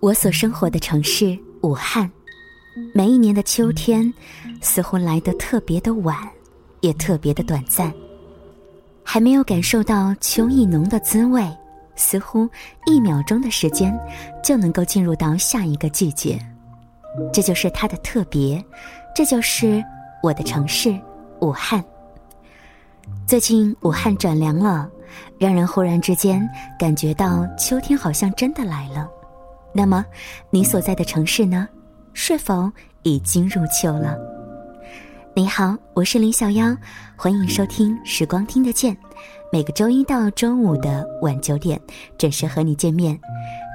我所生活的城市武汉，每一年的秋天似乎来得特别的晚，也特别的短暂。还没有感受到秋意浓的滋味，似乎一秒钟的时间就能够进入到下一个季节。这就是它的特别，这就是我的城市武汉。最近武汉转凉了，让人忽然之间感觉到秋天好像真的来了。那么，你所在的城市呢？是否已经入秋了？你好，我是林小妖，欢迎收听《时光听得见》，每个周一到周五的晚九点准时和你见面。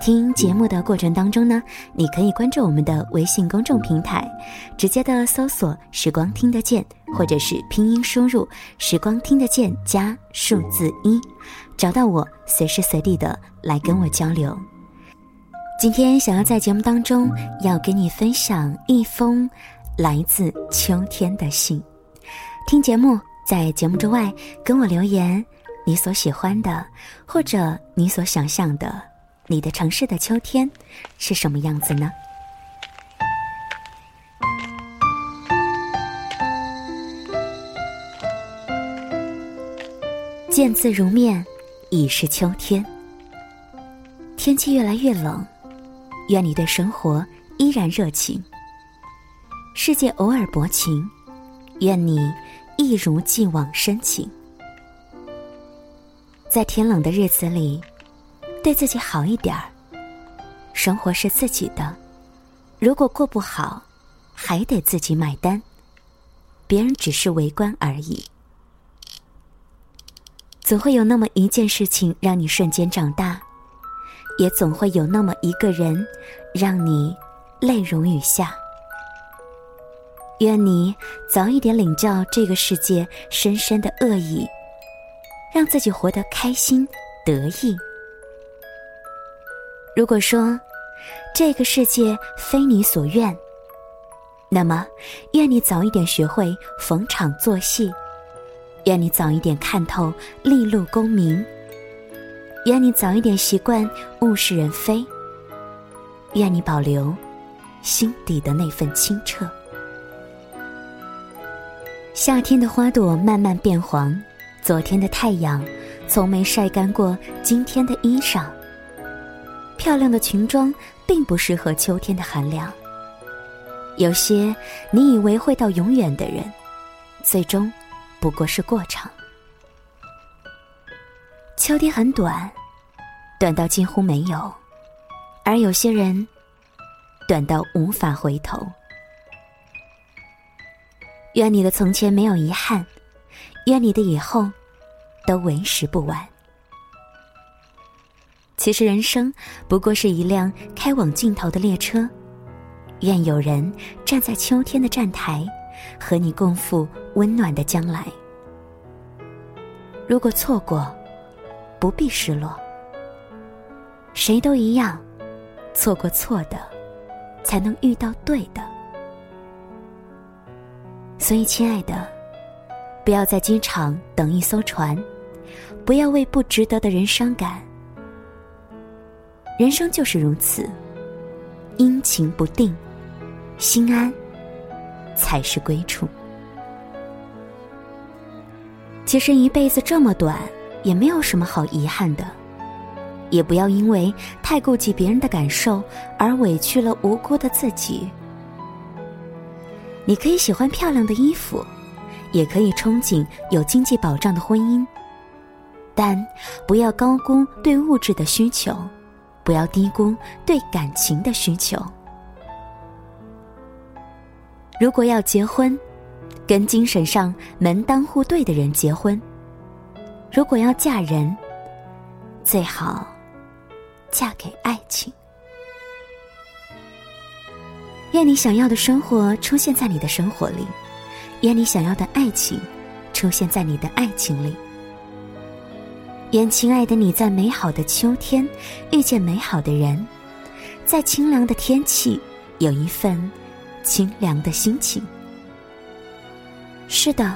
听节目的过程当中呢，你可以关注我们的微信公众平台，直接的搜索“时光听得见”，或者是拼音输入“时光听得见”加数字一，找到我，随时随地的来跟我交流。今天想要在节目当中要跟你分享一封来自秋天的信。听节目，在节目之外跟我留言你所喜欢的，或者你所想象的，你的城市的秋天是什么样子呢？见字如面，已是秋天。天气越来越冷。愿你对生活依然热情，世界偶尔薄情，愿你一如既往深情。在天冷的日子里，对自己好一点儿。生活是自己的，如果过不好，还得自己买单，别人只是围观而已。总会有那么一件事情让你瞬间长大。也总会有那么一个人，让你泪如雨下。愿你早一点领教这个世界深深的恶意，让自己活得开心得意。如果说这个世界非你所愿，那么愿你早一点学会逢场作戏，愿你早一点看透利禄功名。愿你早一点习惯物是人非。愿你保留心底的那份清澈。夏天的花朵慢慢变黄，昨天的太阳从没晒干过今天的衣裳。漂亮的裙装并不适合秋天的寒凉。有些你以为会到永远的人，最终不过是过场。秋天很短，短到几乎没有，而有些人，短到无法回头。愿你的从前没有遗憾，愿你的以后都为时不晚。其实人生不过是一辆开往尽头的列车，愿有人站在秋天的站台，和你共赴温暖的将来。如果错过，不必失落，谁都一样，错过错的，才能遇到对的。所以，亲爱的，不要在机场等一艘船，不要为不值得的人伤感。人生就是如此，阴晴不定，心安才是归处。其实，一辈子这么短。也没有什么好遗憾的，也不要因为太顾及别人的感受而委屈了无辜的自己。你可以喜欢漂亮的衣服，也可以憧憬有经济保障的婚姻，但不要高估对物质的需求，不要低估对感情的需求。如果要结婚，跟精神上门当户对的人结婚。如果要嫁人，最好嫁给爱情。愿你想要的生活出现在你的生活里，愿你想要的爱情出现在你的爱情里。愿亲爱的你在美好的秋天遇见美好的人，在清凉的天气有一份清凉的心情。是的，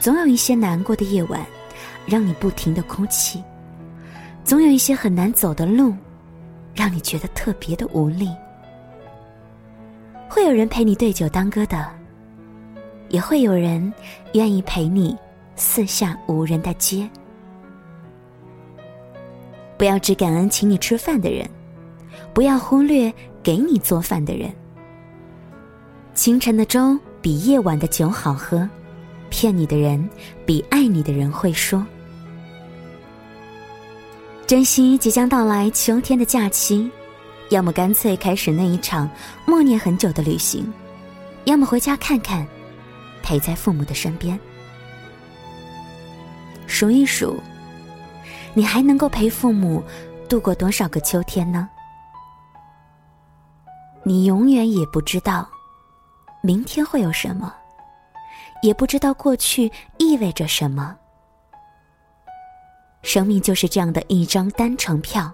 总有一些难过的夜晚。让你不停的哭泣，总有一些很难走的路，让你觉得特别的无力。会有人陪你对酒当歌的，也会有人愿意陪你四下无人的街。不要只感恩请你吃饭的人，不要忽略给你做饭的人。清晨的粥比夜晚的酒好喝，骗你的人比爱你的人会说。珍惜即将到来秋天的假期，要么干脆开始那一场默念很久的旅行，要么回家看看，陪在父母的身边。数一数，你还能够陪父母度过多少个秋天呢？你永远也不知道明天会有什么，也不知道过去意味着什么。生命就是这样的一张单程票，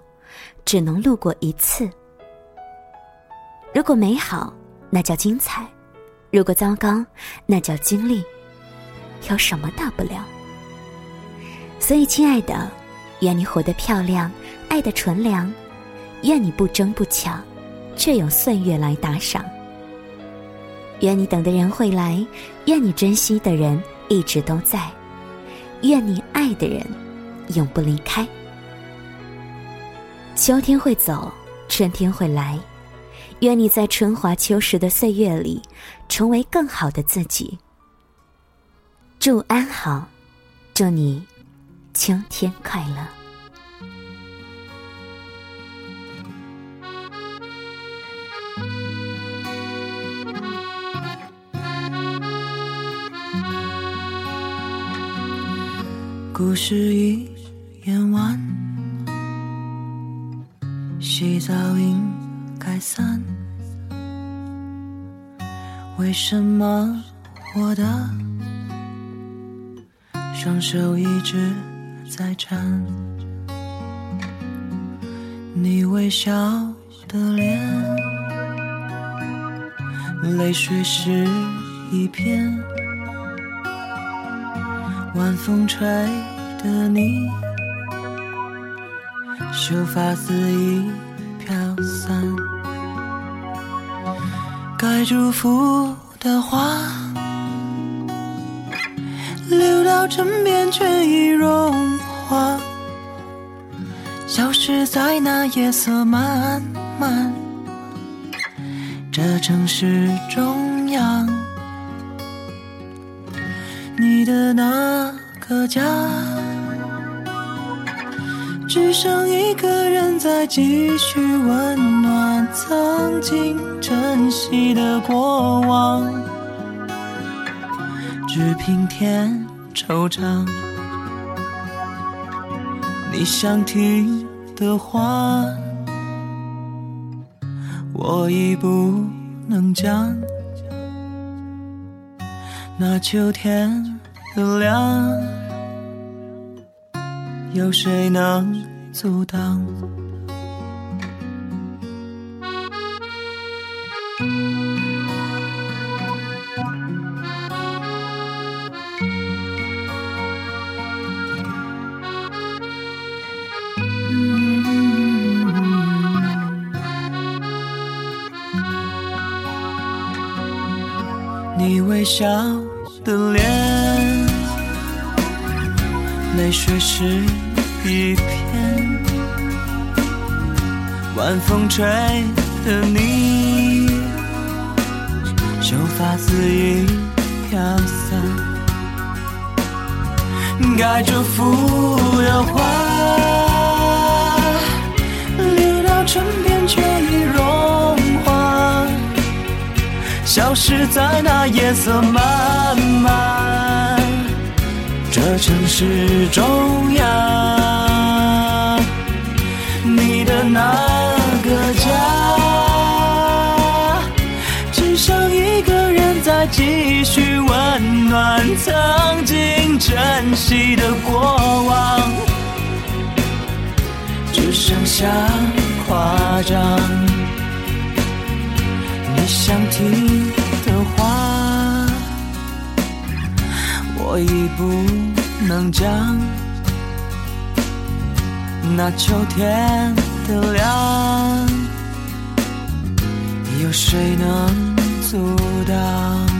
只能路过一次。如果美好，那叫精彩；如果糟糕，那叫经历。有什么大不了？所以，亲爱的，愿你活得漂亮，爱的纯良；愿你不争不抢，却有岁月来打赏；愿你等的人会来；愿你珍惜的人一直都在；愿你爱的人。永不离开。秋天会走，春天会来。愿你在春华秋实的岁月里，成为更好的自己。祝安好，祝你秋天快乐。故事已。演完，洗澡应该散。为什么我的双手一直在颤？你微笑的脸，泪水是一片。晚风吹的你。秀发肆意飘散，该祝福的话流到枕边，却已融化，消失在那夜色漫漫。这城市中央，你的那个家。只剩一个人在继续温暖曾经珍惜的过往，只凭添惆怅。你想听的话，我已不能讲。那秋天的凉。有谁能阻挡？你微笑的脸，泪水是。一片晚风吹的你，秀发肆意飘散，该祝福的话流到唇边，却已融化，消失在那夜色漫漫。的城市中央，你的那个家，只剩一个人在继续温暖曾经珍惜的过往，只剩下夸张。你想听的话，我已不。能将，那秋天的凉，有谁能阻挡？